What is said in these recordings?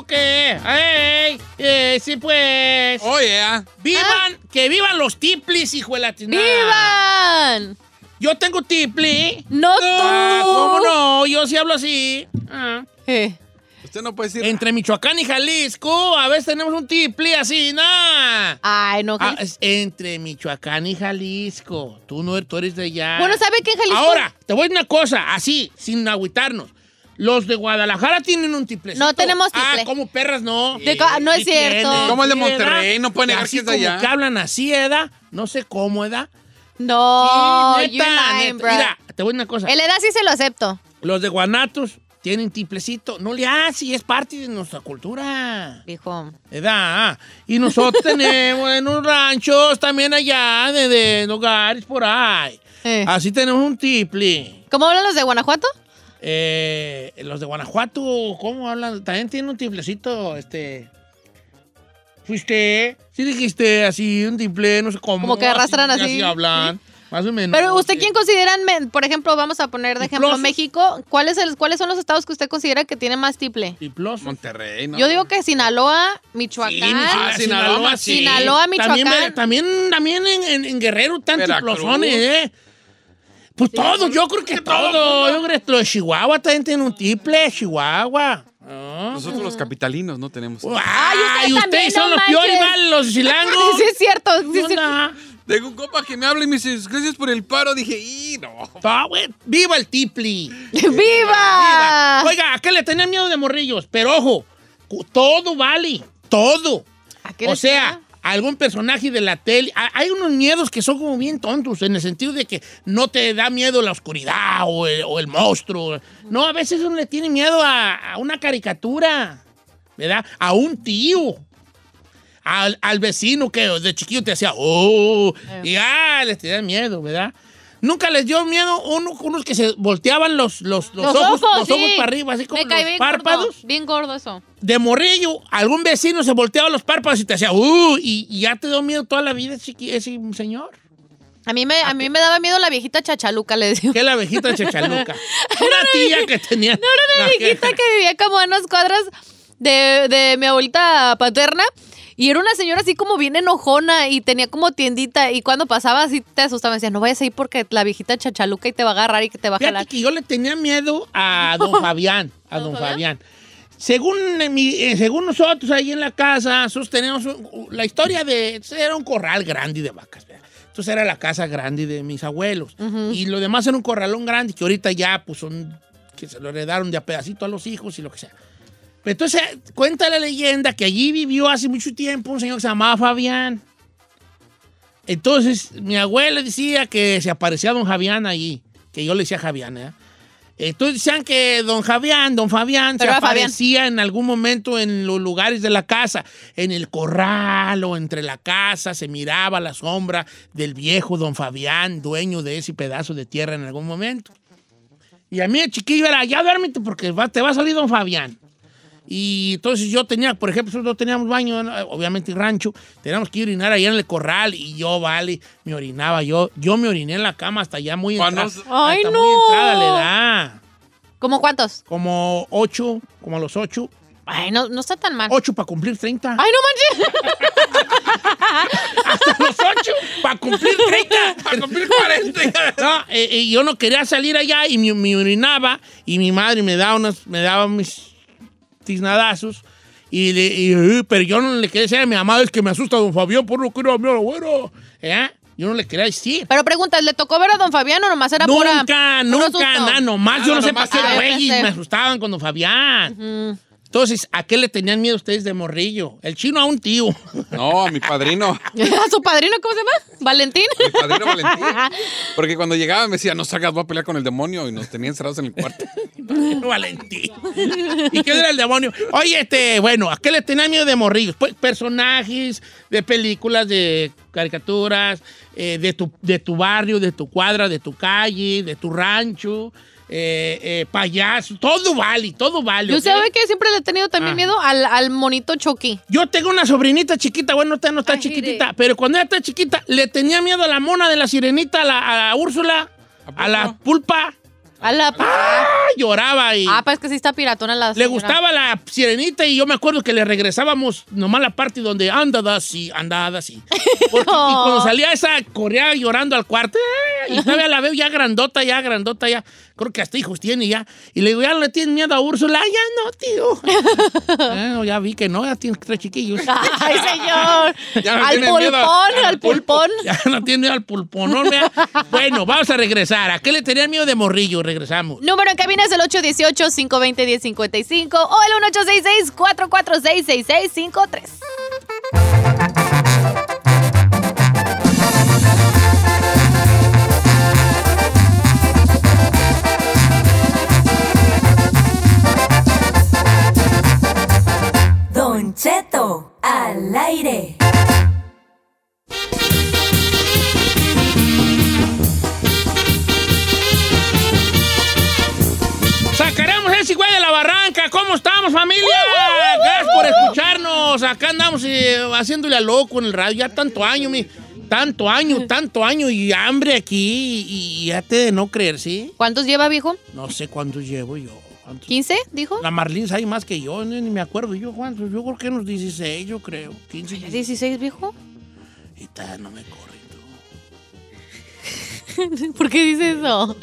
¿Tú qué? ¡Ey! Eh, sí, pues. Oye, ah. ¡Vivan! ¡Que vivan los tiplis, hijo de la! ¡Vivan! Yo tengo tipli. No Ah, tú. ¿Cómo no? Yo sí hablo así. Ah. Eh, Usted no puede decir. Entre Michoacán y Jalisco, a veces tenemos un tipli así, ¿no? Ay, no. Ah, es entre Michoacán y Jalisco. Tú no tú eres de allá. Bueno, ¿sabe qué en Jalisco? Ahora, te voy a decir una cosa, así, sin agüitarnos. Los de Guadalajara tienen un tiplecito. No tenemos tiple. Ah, como perras no. De no es cierto. Como el de Monterrey, no puede negar que es de como allá. que hablan así, ¿edad? No sé cómo, ¿edad? No, Sí, you're lying, neta. bro. Mira, te voy a decir una cosa. El edad sí se lo acepto. Los de Guanatos tienen tiplecito. No le haces, es parte de nuestra cultura. Dijo. ¿Edad? Y nosotros tenemos en unos ranchos también allá, de, de lugares por ahí. Eh. Así tenemos un tiple. ¿Cómo hablan los de Guanajuato? Eh, los de Guanajuato, ¿cómo hablan? También tienen un tiplecito, este... ¿Fuiste? Sí dijiste así, un tiple, no sé cómo. Como que arrastran así. Así hablan, más o menos. Pero usted, Sí. ¿quién consideran, por ejemplo, vamos a poner de ejemplo Tiplosos. México, ¿cuáles, el- ¿cuáles son los estados que usted considera que tienen más tiple? Tiploso. Monterrey, ¿no? Yo digo que Sinaloa, Michoacán. Sí, Sinaloa, Sinaloa, sí. Sinaloa, También, Michoacán. también, también en, en- en Guerrero Veracruz. tiplosones, ¿eh? Pues todo, yo creo que todo. Yo creo que los Chihuahua también tienen un tiple, Chihuahua. Ah. Nosotros los capitalinos no tenemos. Ay, ustedes son no los peores. Los chilangos. sí, es cierto. sí, ¿Qué es cierto. onda? Tengo un compa que me habla y me dice, gracias por el paro. Dije, y no. Ah, ¡Viva el tipli! ¡Viva! ¡Viva! Oiga, ¿a qué le tenían miedo de morrillos? Pero ojo, todo vale, todo. ¿A qué O sea, tenía? Algún personaje de la tele. ha- Hay unos miedos que son como bien tontos, en el sentido de que no te da miedo la oscuridad o el, o el monstruo. No, a veces uno le tiene miedo a, a una caricatura, ¿verdad? A un tío. Al, al vecino que de chiquillo te hacía, oh, y ah, les tenía miedo, ¿verdad? Nunca les dio miedo uno, unos que se volteaban los, los, los Los ojos, ojos, los ojos para arriba, así como Me los bien párpados gordo. Bien gordo eso. de morrillo, algún vecino se volteaba los párpados y te hacía, uh, y, y ya te dio miedo toda la vida chiqui- ese señor. A mí, me, a mí me daba miedo la viejita chachaluca, le decía. Que es la abejita chachaluca. Una tía que tenía. No, era una viejita que vivía como a unas cuadras de, de mi abuelita paterna. Y era una señora así como bien enojona y tenía como tiendita. Y cuando pasaba así te asustaba. Me decía, no vayas a ir porque la viejita chachaluca y te va a agarrar y que te va a jalar. que yo le tenía miedo a don Fabián. A don Fabián. Según, eh, eh, según nosotros ahí en la casa, un- la historia de. Era un corral grande de vacas, ¿verdad? Entonces era la casa grande de mis abuelos. Y lo demás era un corralón grande que ahorita ya, pues son. que se lo heredaron de a pedacito a los hijos y lo que sea. Pero entonces cuenta la leyenda que allí vivió hace mucho tiempo un señor que se llamaba Fabián. Entonces, mi abuela decía que se aparecía don Fabián allí, que yo le decía Fabián, ¿eh? Entonces decían que don Fabián, don Fabián, Pero se era Fabián. aparecía en algún momento en los lugares de la casa, en el corral o entre la casa, se miraba la sombra del viejo don Fabián, dueño de ese pedazo de tierra en algún momento. Y a mí el chiquillo era, ya duérmete porque va- te va a salir don Fabián. Y entonces yo tenía, por ejemplo, nosotros no teníamos baño, obviamente rancho, teníamos que orinar allá en el corral y yo, vale, me orinaba yo. Yo me oriné en la cama hasta ya muy entrada. ¡Ay, hasta no! muy entrada la edad. ¿Cómo cuántos? Como ocho, como a los ocho. Ay, no, no está tan mal. Ocho para cumplir 30. Ay, no manches. Hasta los ocho para cumplir 30. Para cumplir 40. No, eh, eh, yo no quería salir allá y me, me orinaba y mi madre me daba, unos, me daba mis tiznadazos. Y, le- y, eh, pero yo no le quería decir a mi mamá, es que me asusta don Fabián por lo que era mi abuelo. ¿Eh? Yo no le quería decir. Pero preguntas, ¿le tocó ver a don Fabián o nomás era pura... Nunca, puro nunca, susto? nada, nomás. yo no sé para qué güeyes yo me asustaban con don Fabián. Entonces, ¿a qué le tenían miedo ustedes de morrillo? El chino a un tío. No, a mi padrino. ¿A su padrino cómo se llama? ¿Valentín? Mi padrino Valentín. Porque cuando llegaba me decía, no salgas, voy a pelear con el demonio. Y nos tenía encerrados en el cuarto. Valentín. ¿Y qué era el demonio? Oye, este, bueno, ¿a qué le tenían miedo de morrillos? Pues personajes de películas, de caricaturas, eh, de, tu, de tu barrio, de tu cuadra, de tu calle, de tu rancho, eh, eh, payaso, todo vale, todo vale. Yo ¿ok? sabe que siempre le he tenido también Ah. miedo al, al monito Chucky. Yo tengo una sobrinita chiquita, bueno, esta no está Ay, chiquitita, pero cuando ella está chiquita, le tenía miedo a la mona de la sirenita, a la, a la Úrsula, ¿A a, la pulpa. A la ¡Ah! Lloraba y Ah, pues que sí está piratona la le señora. gustaba la sirenita y yo me acuerdo que le regresábamos nomás la parte donde anda así, andada así. Porque- y cuando salía esa, corría llorando al cuarto. ¡eh! Y todavía la veo ya grandota, ya grandota, ya. Creo que hasta hijos tiene ya. Y le digo, ¿ya le tienes miedo a Úrsula? "Ah, Ya no, tío. Bueno, ya vi que no, ya tiene tres chiquillos. Ay, señor. Ya no al tiene miedo pulpón, al pulpón. Ya no tiene miedo al pulpón. ¿no? Bueno, vamos a regresar. ¿A qué le tenían miedo de morrillo? Regresamos. Número en cabina es el 818-520-1055 o el 1866-446-6653. Al aire. Sacaremos ese güey de la barranca. ¿Cómo estamos, familia? Gracias por escucharnos. Acá andamos eh, haciéndole a loco en el radio. Ya tanto año, mi. Tanto año, tanto año y hambre aquí. Y ya te de no creer, ¿sí? ¿Cuántos lleva, viejo? No sé cuántos llevo yo. ¿Cuántos? ¿15, dijo? La Marlene sabe más que yo, ni, ni me acuerdo yo cuántos. Yo creo que unos 16, yo creo. 15. 16. 16, viejo. Y todavía no me corre. ¿Por qué dices eso?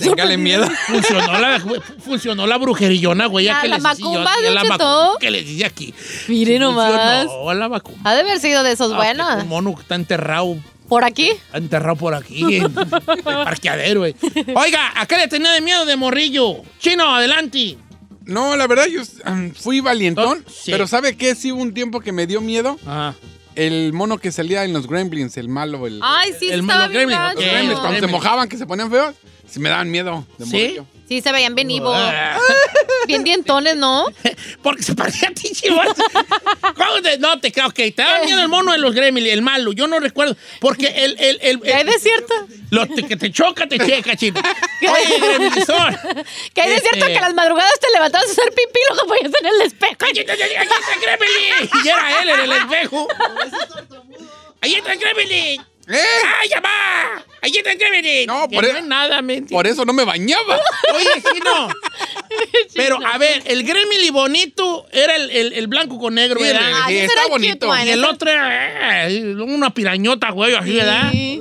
Téngale miedo. Funcionó la, funcionó la brujerillona, güey. ya que la macumba, Don la macumba que les dice aquí. Mire nomás. Funcionó la macumba. Ha de haber sido de esos Ah, buenos. Un mono que está enterrado, ¿Por aquí? enterrado por aquí, en el parqueadero, güey. Oiga, ¿a qué le tenía de miedo de morrillo? Chino, adelante. No, la verdad, yo um, fui valientón. Sí. Pero ¿sabe qué? Sí hubo un tiempo que me dio miedo. Ajá. El mono que salía en los Gremlins, el malo, el... Ay, sí, El estaba los bien gremlins, gacho. los Gremlins, los cuando se mojaban, que se ponían feos, me daban miedo de ¿Sí? morrillo. Sí, se veían bien. Ah. Bien dientones, ¿no? Porque se parecía a ti, chivo. ¿Cómo te- No te creo, ok. Te daba miedo el mono de los gremlins, el malo. Yo no recuerdo. Porque el. el, el, ¿Qué hay de cierto? Lo que te choca, te checa, chino. Oye. ¿Qué hay de Este- cierto que las madrugadas te levantabas a hacer pipí y luego ponías en el espejo? ¡Cállate, aquí está el gremlin! Y era él en el espejo. ¡Ahí está el gremlin! ¡Eh! ¡Ay, ya va! ¡Ahí está el gremlin! No, por no e- nada, mente. Por eso no me bañaba. Oye, chino. Pero, a ver, el gremlin bonito era el, el- el blanco con negro, Sí, ¿verdad? Ah, Sí, está bonito. cute Y el otro era eh, una pirañota, güey, así, ¿verdad? Sí.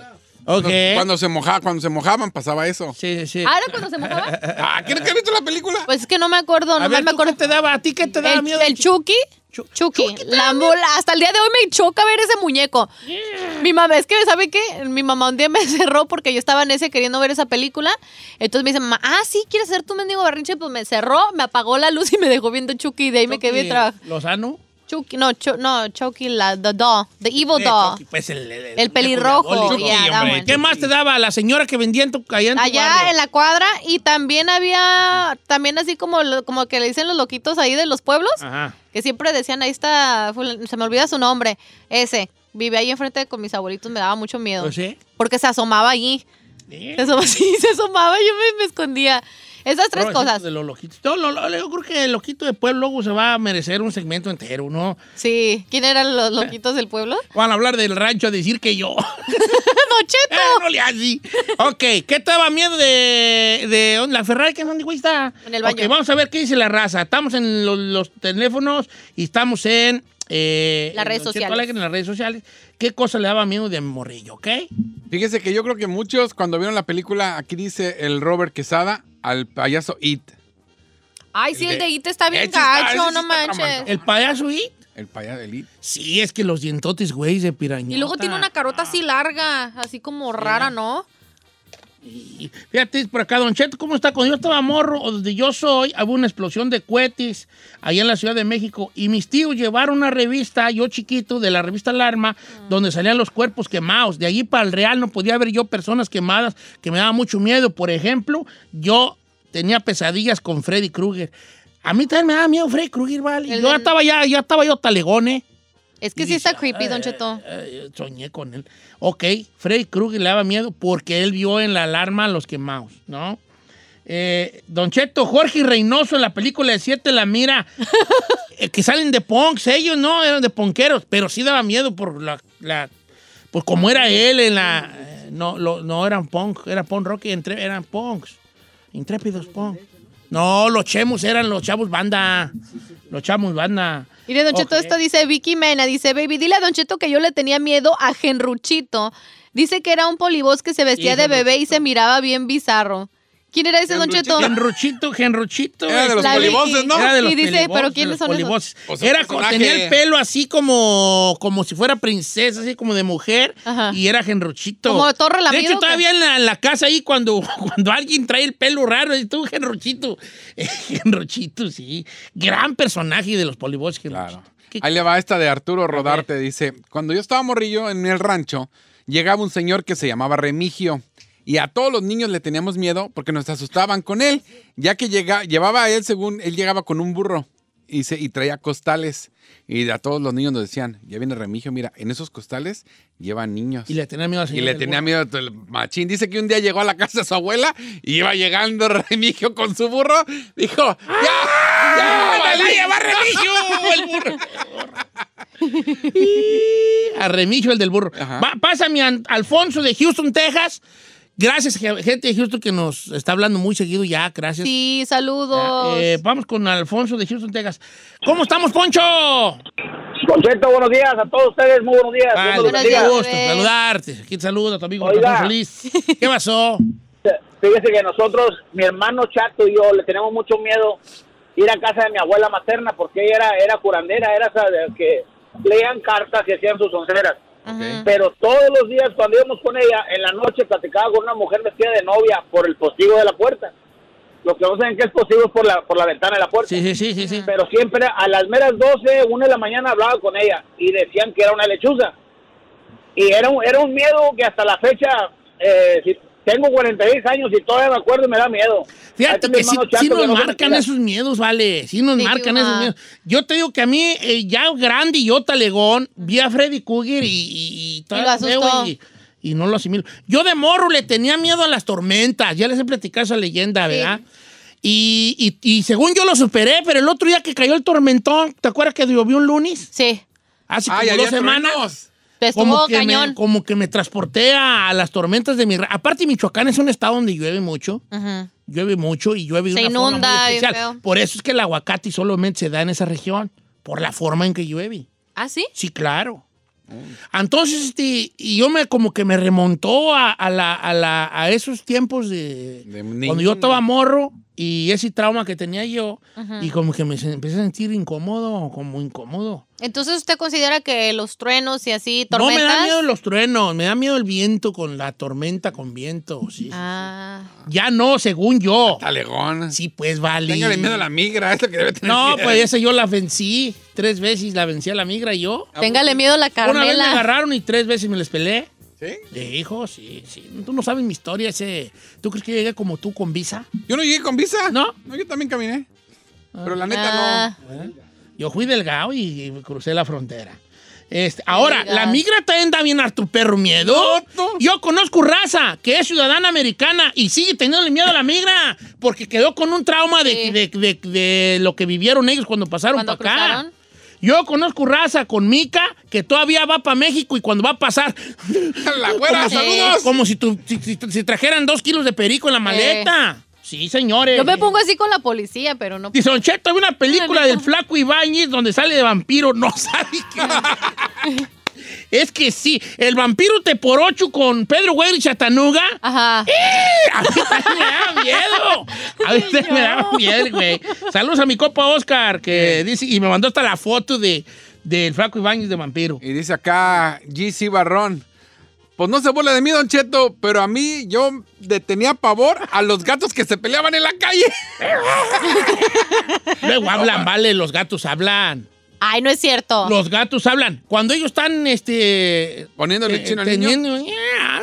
Cuando se mojaba, cuando se mojaban pasaba eso. Sí, sí, sí. ¿Ah, era cuando se mojaba? Ah, ¿quieres que has visto la película? Pues es que no me acuerdo, a ver, me ¿tú qué acuerdo. te daba? ¿A ti qué te daba El, miedo? el Chucky. Chu- Chucky, Chucky la mula, hasta el día de hoy me choca ver ese muñeco. Mi mamá, es que, ¿sabe qué? Mi mamá un día me cerró porque yo estaba en ese queriendo ver esa película. Entonces me dice, mamá, ah, sí, ¿quieres hacer tu mendigo berrinche? Pues me cerró, me apagó la luz y me dejó viendo Chucky y de ahí me quedé bien trabajando. ¿Lozano? Chucky, no, Chu- no, Chucky, la, the doll, the evil Eh, doll. Chucky, pues el, El pelirrojo, diabólico. yeah, hombre. ¿Qué más te daba la señora que vendía en tu, allá en tu Allá barrio? en la cuadra y también había, también así como, como que le dicen los loquitos ahí de los pueblos, Ajá. que siempre decían, ahí está, se me olvida su nombre, ese, vive ahí enfrente con mis abuelitos, me daba mucho miedo. Pues sí. Porque se asomaba allí. Sí. Se asomaba, sí, se asomaba, yo me, me escondía. Esas tres No, cosas. De los loquitos. No, lo- lo- yo creo que el loquito de pueblo luego se va a merecer un segmento entero, ¿no? Sí. ¿Quién eran los loquitos del pueblo? Van a hablar del rancho a decir que yo. ¡Don Cheto! Eh, no le así. Ok, ¿qué te daba miedo de, de la Ferrari? ¿Qué dónde está? En el baño. Ok, vamos a ver qué dice la raza. Estamos en lo- los, teléfonos y estamos en... eh, Las en redes sociales. Alegre, en las redes sociales. ¿Qué cosa le daba miedo de morrillo, ok? Fíjese que yo creo que muchos cuando vieron la película, aquí dice el Robert Quesada al payaso It. Ay, sí, el de IT está bien está- gacho, no manches. tramando. ¿El payaso y? El payaso del It. Sí, es que los dientotes, güey, de piraña. Y luego tiene una carota así larga, así como rara, ¿no? Y Fíjate, por acá, Don Cheto, ¿cómo está? Cuando yo estaba morro, o donde yo soy, había una explosión de cohetes allá en la Ciudad de México. Y mis tíos llevaron una revista, yo chiquito, de la revista Alarma, donde salían los cuerpos quemados. De allí para el Real no podía ver yo personas quemadas que me daba mucho miedo. Por ejemplo, yo tenía pesadillas con Freddy Krueger. A mí también me daba miedo Freddy Krueger, ¿vale? El Yo ya estaba ya, ya estaba yo talegón, ¿eh? Es que sí está creepy, Don "Ay, Cheto. soñé con él. Ok, Freddy Krueger le daba miedo porque él vio en la alarma a los quemados, ¿no? Eh, Don Cheto, Jorge Reynoso en la película de Siete la mira, eh, que salen de punks, ellos no, eran de ponqueros, pero sí daba miedo por la, la por cómo era él en la, no, lo- no eran punk, era punk rock y entre, eran punks. Intrépidos punk. No, los chemos eran los chavos banda. Los chavos banda. Mire, Don Cheto, esto dice Vicky Mena, dice, baby, dile a Don Cheto que yo le tenía miedo a Genruchito. Dice que era un polibos que se vestía de bebé y se miraba bien bizarro. ¿Quién era ese, Don Cheto? Genruchito, Genruchito. Era de los La polivoces. ¿no? Era de los Y dice, ¿pero de quiénes son esos? polivoces. Un Era, personaje. tenía el pelo así como, como si fuera princesa, así como de mujer, Ajá. y era Genruchito. Como Torre De Lamido, hecho, ¿o qué? todavía en la, en la casa ahí, cuando, cuando alguien trae el pelo raro, y tú, Genruchito. Genruchito, sí. Gran personaje de los polivoces, Genruchito. Claro. ¿Qué- Ahí le va esta de Arturo Rodarte. Dice, cuando yo estaba morrillo en el rancho, llegaba un señor que se llamaba Remigio. Y a todos los niños le teníamos miedo porque nos asustaban con él, ya que llega, llevaba a él según él llegaba con un burro y, se, y traía costales. Y a todos los niños nos decían, ya viene Remigio, mira, en esos costales llevan niños. Y le tenía miedo al Y señor le del tenía burro. miedo el machín. Dice que un día llegó a la casa de su abuela y iba llegando Remigio con su burro. Dijo, ¡ya! ¡Ya! ¡Me la valí! lleva Remigio! El burro. a Remigio, el del burro. Va- pásame a Alfonso de Houston, Texas. Gracias, ge- gente de Houston que nos está hablando muy seguido ya. Gracias. Sí, saludos. Eh, vamos con Alfonso de Houston, Texas. ¿Cómo estamos, Poncho? Concheto, buenos días a todos ustedes, muy buenos días. Vale, buenos días. gusto bebé. saludarte. Aquí te saluda tu amigo Oiga. Alfonso Solís. ¿Qué pasó? Fíjese que nosotros, mi hermano Chato y yo, le tenemos mucho miedo ir a casa de mi abuela materna porque ella era, era curandera, era esa de que leían cartas y hacían sus onceras. Ajá. Pero todos los días cuando íbamos con ella, en la noche platicaba con una mujer vestida de novia por el postigo de la puerta. Lo que no saben que es postigo es por la, por la ventana de la puerta. Sí, sí, sí, sí. sí. Pero siempre a las meras 12, 1 de la mañana hablaba con ella y decían que era una lechuza. Y era un, era un miedo que hasta la fecha, eh, si- tengo 46 años y todavía me acuerdo y me da miedo. Fíjate que sí, nos marcan esos miedos, vale. Sí nos Sí, marcan esos ajá. miedos. Yo te digo que a mí, eh, ya grande y yo talegón, vi a Freddy Krueger y, y, y lo y, y no lo asimilo. Yo de morro le tenía miedo a las tormentas. Ya les he platicado esa leyenda, Sí. ¿verdad? Y, y- y según yo lo superé, pero el otro día que cayó el tormentón, ¿te acuerdas que llovió un lunes? Sí, Hace ¡Ay, como dos semanas. truenos! Como que, cañón. me, como que me transporté a, las tormentas de mi... Aparte, Michoacán es un estado donde llueve mucho. Llueve mucho y llueve de Se una forma inunda, muy bien especial. Por eso es que el aguacate solamente se da en esa región, por la forma en que llueve. ¿Ah, sí? Sí, claro. Entonces, este, y yo me como que me remontó a, a la, a, la- a esos tiempos de, De cuando yo estaba morro y ese trauma que tenía yo y como que me empecé a sentir incómodo, como incómodo. Entonces, ¿usted considera que los truenos y así, No tormentas? me da miedo los truenos, me da miedo el viento con la tormenta con viento, sí. Ah, Ya no, según yo. Talegón. Sí, pues vale. Téngale miedo a la migra, es lo que debe tener No, miedo. pues esa yo la vencí. Tres veces la vencí a la migra y yo. téngale miedo a la Una vez me Carmela. agarraron y tres veces me les peleé. ¿Sí? De hijo, sí, sí. Tú no sabes mi historia ese. ¿Tú crees que llegué como tú con visa? Yo no llegué con visa. ¿No? No, yo también caminé. Pero la neta Ah, Yo fui delgado y crucé la frontera. Este, ahora, la migra también da bien a tu perro miedo. No, no. Yo conozco raza que es ciudadana americana y sigue teniéndole miedo a la migra porque quedó con un trauma de, Sí. de- de- de lo que vivieron ellos cuando pasaron para acá. Yo conozco raza con Mica que todavía va para México y cuando va a pasar. La güera, Sí. saludos. Como si, tu- si, si- si trajeran dos kilos de perico en la maleta. Sí, señores. Yo me pongo así con la policía, pero no. Dice, Don Cheto, hay una película del no. flaco Ibáñez donde sale de vampiro. No sabe qué. es que sí, el vampiro te por ocho con Pedro Güero y Chatanuga. Ajá. A mí también me da miedo. A mí también me da miedo, güey. Saludos a mi copa Oscar, que dice, y me mandó hasta la foto de del flaco Ibáñez de vampiro. Y dice acá GC Barrón. Pues no se burla de mí, Don Cheto, pero a mí yo le tenía pavor a los gatos que se peleaban en la calle. Luego hablan, vale, los gatos hablan. Ay, no es cierto. Los gatos hablan. Cuando ellos están, este... Poniéndole eh, chino al niño. teniendo- "Ah,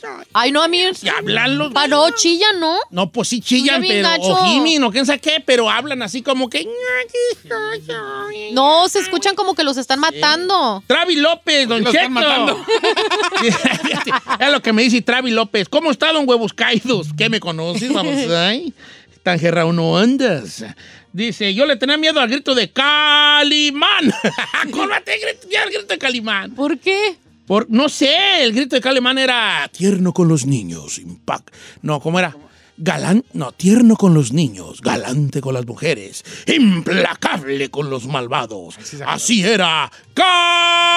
soy". Ay, no, a mí. Y hablan los Pa, no, chilla, ¿no? No, pues sí chillan, pero, gacho. o gimen, o quién sabe qué, pero hablan así como que... No, se escuchan como que los están matando. Travi López, don Cheto. están matando? es lo que me dice Travi López. ¿Cómo está, don Huevos Caídos? ¿Qué me conoces? Vamos, ay. Tan gerrao no andas. Dice, yo le tenía miedo al grito de Calimán. Córmate, al grito de Calimán. ¿Por qué? Por, no sé, el grito de Calimán era tierno con los niños, impact. No, ¿cómo era? Galán, no, tierno con los niños, galante con las mujeres, implacable con los malvados. Así era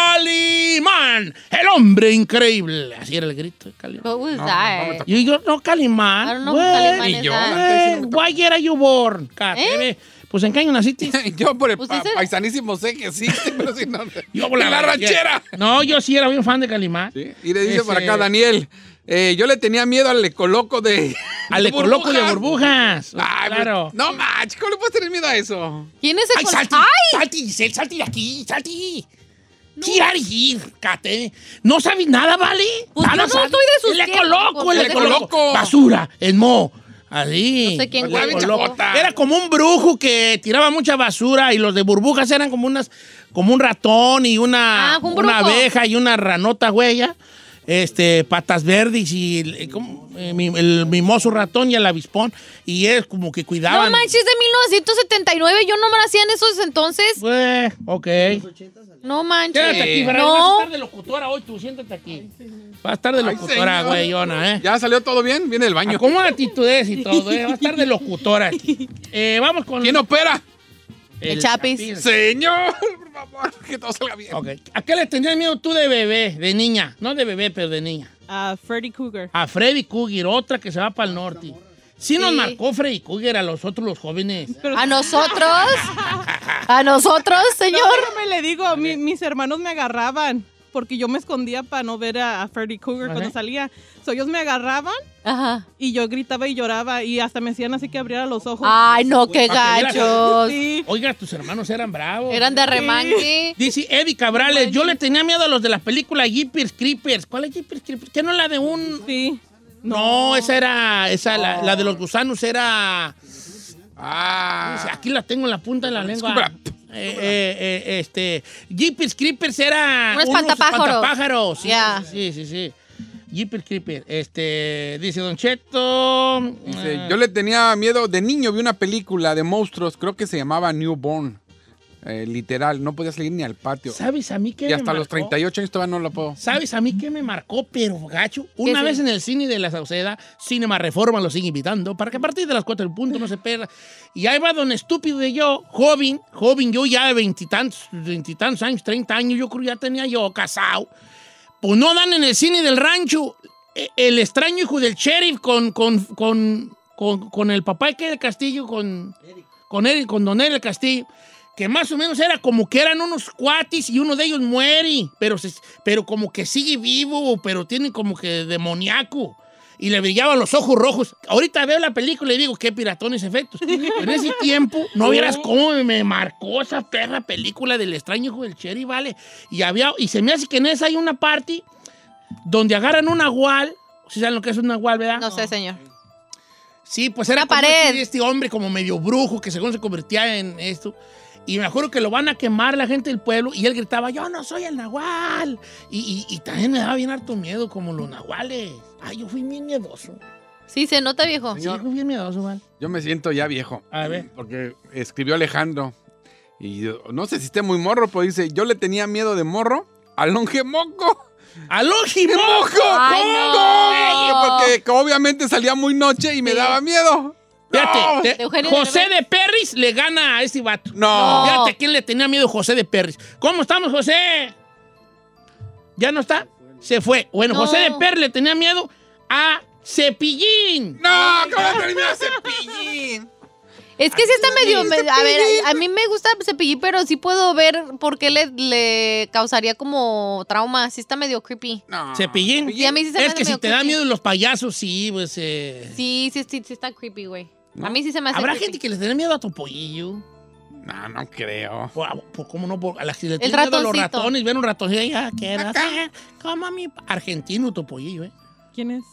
Calimán, el hombre increíble. Así era el grito de Calimán. What was No, that? no yo, no, Calimán. I don't know Calimán is yo, that. Why are you born? Catebe. Pues en qué año naciste. Yo por el Pues pa- ese- paisanísimo sé que existe, pero si no. Yo por la, ranchera. No, yo sí era bien fan de Calimán. Sí, Y le dice por Ese- acá Daniel, eh, yo le tenía miedo al ecoloco de... Al de ecoloco de burbujas. Ay, claro. No, mach, ¿cómo le puedes tener miedo a eso? ¿Quién es el ¡Ay, salti! ¡Ay! ¡Salti, Giselle! ¡Salti de aquí! ¡Salti! ¡Tirarigir! ¡Cate! ¿No sabes nada, vale? Pues Nada yo no sabes. estoy de sus El ecoloco, el pues, ecoloco. ecoloco. Basura, en mo. Así. No sé quién El. Chacota. Era como un brujo que tiraba mucha basura y los de burbujas eran como unas, como un ratón y una, Ah, un una abeja y una ranota huella. Este, patas verdes y el, ¿cómo? Eh, mi- el mimoso ratón y el avispón. Y es como que No cuidaban. manches, de 1979. Yo no me nací en esos entonces. Pues, ok. No manches. Quédate aquí, Fran. No. Vas a estar de locutora hoy, tú siéntate aquí. Vas a estar de locutora, señor. güeyona, ¿eh? ¿Ya salió todo bien? Viene el baño. Acomoda actitudes y todo, ¿eh? Va a estar de locutora aquí. Eh, vamos con... ¿Quién opera? El Chapis. Señor, por favor, que todo salga bien. Ok. ¿A qué le tenías miedo tú de bebé, de niña? No de bebé, pero de niña. a Freddy Cougar. A Freddy Cougar, otra que se va para el norte. Sí, nos marcó Freddy Cougar a los otros, los jóvenes. ¿A nosotros? ¿A nosotros, señor? No, me le digo, mi- mis hermanos me agarraban porque yo me escondía para no ver a, a Freddy Cougar Ajá. cuando salía. So, ellos me agarraban Ajá. y yo gritaba y lloraba y hasta me hacían así que abriera los ojos. Ay, no, qué gachos. Sí. Oiga, tus hermanos eran bravos. Eran de remanque. Dice Eddie Cabrales, yo le tenía miedo a los de la película Jeepers Creepers. ¿Cuál es Jeepers Creepers? ¿Qué no es la de un...? Sí. No, esa era, esa, la, la de los gusanos era... Ah, Aquí la tengo en la punta de la lengua. Eh, eh, eh, este, Jeepers Creepers era... Un espantapájaros. espantapájaros, Sí, Ya. sí, sí, sí. Jeepers Creepers. Este, dice Don Cheto... dice, eh, yo le tenía miedo de niño, vi una película de monstruos, creo que se llamaba Newborn. Eh, literal, no podía salir ni al patio. ¿Sabes a mí qué Y me hasta los marcó? 38 años todavía no lo puedo. ¿Sabes a mí qué me marcó, pero gacho? Una sí? vez en el cine de la Sauceda, Cinema Reforma lo sigue invitando, para que a partir de las 4 del punto no se pierda. Y ahí va don estúpido de yo, joven, joven, yo ya de veintitantos, veintitantos años, 30 años, yo creo ya tenía yo casado. Pues no dan en el cine del rancho eh, el extraño hijo del sheriff con, con, con, con, con el papá que del Castillo, con, con él, con Don Eric del Castillo, que más o menos era como que eran unos cuatis y uno de ellos muere, pero, se- pero como que sigue vivo, pero tiene como que demoníaco. Y le brillaban los ojos rojos. Ahorita veo la película y digo, qué piratones efectos. Pero en ese tiempo, no vieras cómo me marcó esa perra película del extraño hijo del Cherry, ¿vale? Y, había, y se me hace que en esa hay una parte donde agarran un nahual. ¿Sí saben lo que es un nahual, verdad? No sé, señor. Sí, pues era Una como pared. este, este hombre como medio brujo que según se convertía en esto. Y me acuerdo que lo van a quemar la gente del pueblo y él gritaba, yo no soy el nahual. Y, y- y también me daba bien harto miedo como los nahuales. Ay, yo fui bien miedoso. Sí, se nota, viejo. Sí, fui bien miedoso, man. Yo me siento ya viejo. A ver. Porque escribió Alejandro. Y yo- no sé si esté muy morro, pero dice, yo le tenía miedo de morro al longe moco. ¡Aloji, moco! Ay, no. Porque obviamente salía muy noche y me Sí. daba miedo. Fíjate, No. te- De Eugenio José Derbez. de Perris le gana a este vato. No. Fíjate, ¿quién le tenía miedo a José de Perris? ¿Cómo estamos, José? ¿Ya no está? Se fue. Bueno, No. José de Perris le tenía miedo a Cepillín. No, ¿cómo termina cepillín? Es que sí está medio... me- a ver, a, a mí me gusta Cepillín, pero sí puedo ver por qué le, le causaría como trauma. Sí está medio creepy. No. Cepillín. Sí, a mí sí se me es hace que si medio te dan creepy. miedo los payasos, sí, pues. eh, Sí, sí, sí, sí está creepy, güey. A mí sí se me hace Habrá creepy. gente que le tiene miedo a Topollillo. No, no creo. Por, por- ¿Cómo no? Por- a las que le tienen miedo a los ratoncito. ratones, ven un ratoncillo y ya queda. Como mi pa- argentino Topollillo, ¿eh? ¿Quién es?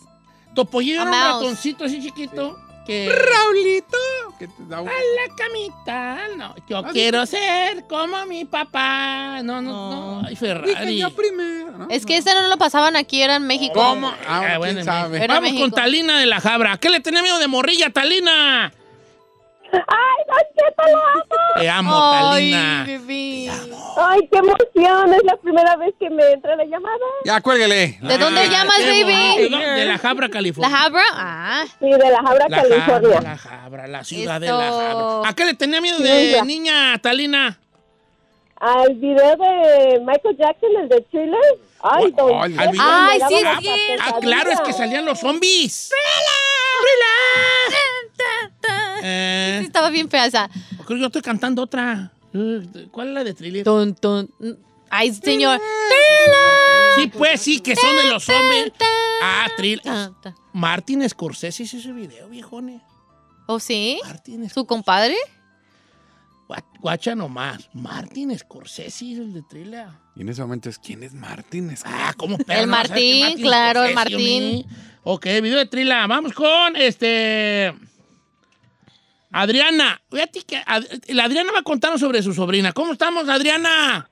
Topollillo era un ratoncito así chiquito que. Raulito. Que te da un- A la camita, no. Yo quiero ser como mi papá. No, no, no. No. Ay, Dije Ferrari. yo primero. ¿no? Es que ese no lo pasaban aquí, era en México. ¿Cómo? Ah, Ah, Vamos México. con Talina de la Jabra. ¿Qué le tenía miedo de morrilla, Talina? ¡Ay, Don Cheto, lo amo! Te amo, Ay, Talina. Ay, qué emoción. Es la primera vez que me entra la llamada. Ya, cuélguele. ¿De dónde llamas, baby? De la Jabra, ¿La California. Habra? Ah. Sí, de la Jabra, La Jabra, California. la Jabra, la ciudad de la Jabra. ¿A qué le tenía miedo de Mira. niña, Talina? Al video de Michael Jackson, el de Thriller. Ay, don Cheto, Ay, sí, sí. Ah, claro, es que salían los zombies. Eh, Sí, estaba bien fea esa. creo que yo estoy cantando otra. ¿Cuál es la de Thriller? Ton, ton. Ay, señor. Sí, pues sí, que son de los zombies. Ah, Thriller. Martin Scorsese hizo ese video, viejones. ¿Oh, sí? Martin ¿Su compadre? Gua- Guacha nomás. Martin Scorsese hizo el de Thriller. Y en ese momento es, ¿quién es Martín? Es- Ah, ¿cómo perro, El Martín, claro, el Martín. Ok, video de Trila. Vamos con este. Adriana. Fíjate que Ad- la Adriana va a contarnos sobre su sobrina. ¿Cómo estamos, Adriana?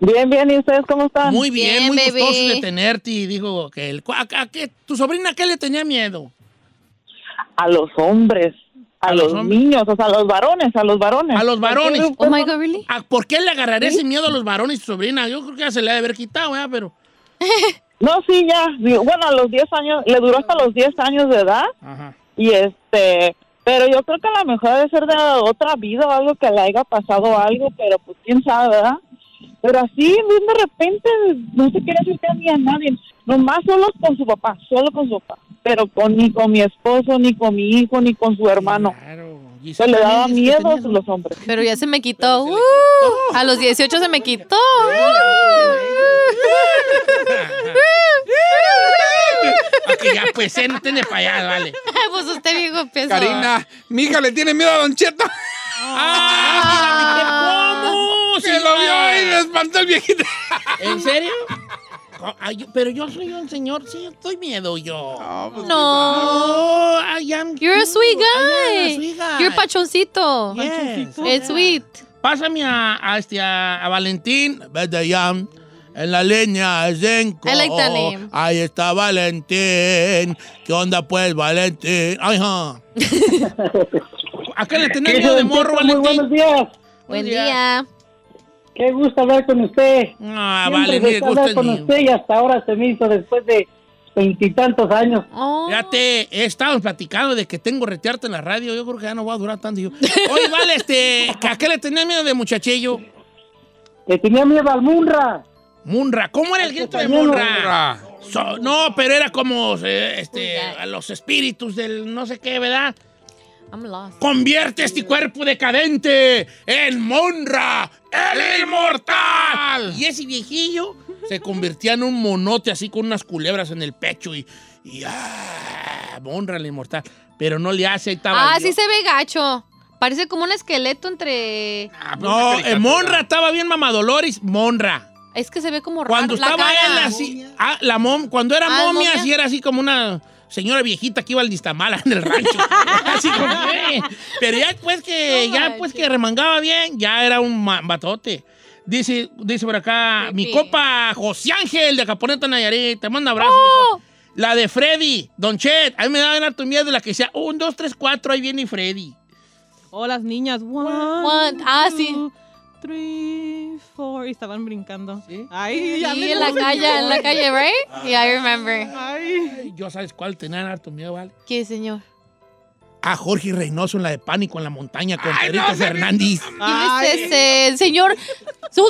Bien, bien. ¿Y ustedes cómo están? Muy bien, Bien, muy baby. gustoso de tenerte. Y dijo que el, ¿a, a qué, tu sobrina qué le tenía miedo? A los hombres. A, ¿A los los, hombres? niños, o sea, a los varones, a los varones. A los varones. Oh my God, really? ¿A ¿Por qué le agarraría ese miedo a los varones, tu sobrina? Yo creo que ya se le ha de haber quitado, ¿verdad? Pero. No, sí, ya. Bueno, a los 10 años, le duró hasta los 10 años de edad. Ajá. Y este, pero yo creo que a lo mejor debe ser de otra vida o algo que le haya pasado algo, pero pues quién sabe, ¿verdad? Pero así, de repente, no se quiere acercar ni a nadie. Nomás solo con su papá, solo con su papá. Pero con, ni con mi esposo, ni con mi hijo, ni con su hermano. Claro. Se Giselle le daba miedo a los hombres. Pero ya se me quitó. Uh, a los 18 se me quitó. Ok, ya, pues, eh, no tiene para allá, vale. pues usted, viejo, empezó. Karina, mi hija le tiene miedo a Don Cheto. ¡Ah! ¿Cómo? Se lo vio y le espantó el viejito. ¿En serio? Ay, yo- pero yo soy un señor, sí, estoy miedo yo. No. No, I am You're a sweet a guy. sweet guy. You're pachoncito. Yes. It's sweet. Pásame a, a este, a, a Valentín. Vete ya. En la línea cinco. I like that name. Ahí está Valentín. ¿Qué onda, pues, Valentín? Ay, ja. ¿A qué le tenés miedo de morro, Muy Valentín? buenos días. Buen día. Qué gusto hablar con usted. Ah, Siempre el gusto hablar con mío. usted y hasta ahora se me hizo después de veintitantos años. Oh. Fíjate, estábamos platicando de que tengo retearte en la radio. Yo creo que ya no voy a durar tanto. Yo. Oye, vale, este, ¿a qué le tenés miedo de muchachillo? Le tenía miedo al Munra. Munra. ¿Cómo era el grito de Munra? So- no, pero era como eh, este, a los espíritus del no sé qué, ¿verdad? I'm lost. Convierte este cuerpo decadente en Monra, el inmortal. Y ese viejillo se convertía en un monote así con unas culebras en el pecho y, y ah, Monra el inmortal. Pero no le hace, Ah, sí se ve gacho. Parece como un esqueleto entre. Ah, pues No, eh. Monra estaba bien mamadoloris, Monra. Es que se ve como raro. Cuando la estaba cara. él así, ah, la mom, cuando era Ah, momia, momia. así era así como una señora viejita que iba al distamala en el rancho. así como, eh. Pero ya después que, No ya después que remangaba bien, ya era un batote. Dice, dice por acá, mi Pepe. copa José Ángel de Caponeta Nayarit, te manda abrazo. Oh. La de Freddy, Don Chet, a mí me da harto miedo la que decía, un, dos, tres, cuatro, ahí viene Freddy. Oh, las niñas. One, One. Ah, sí. Three, four. Y estaban brincando. ¿Sí? Ay, ya Sí, me en la calle, en la calle, right? Yeah, I remember. Ay. Yo sabes cuál tenía harto miedo, ¿vale? ¿Qué, señor? A Jorge Reynoso en la de Pánico en la montaña con Ay, Pedrito no, Fernández. Ay. ¿Quién es ese? Señor.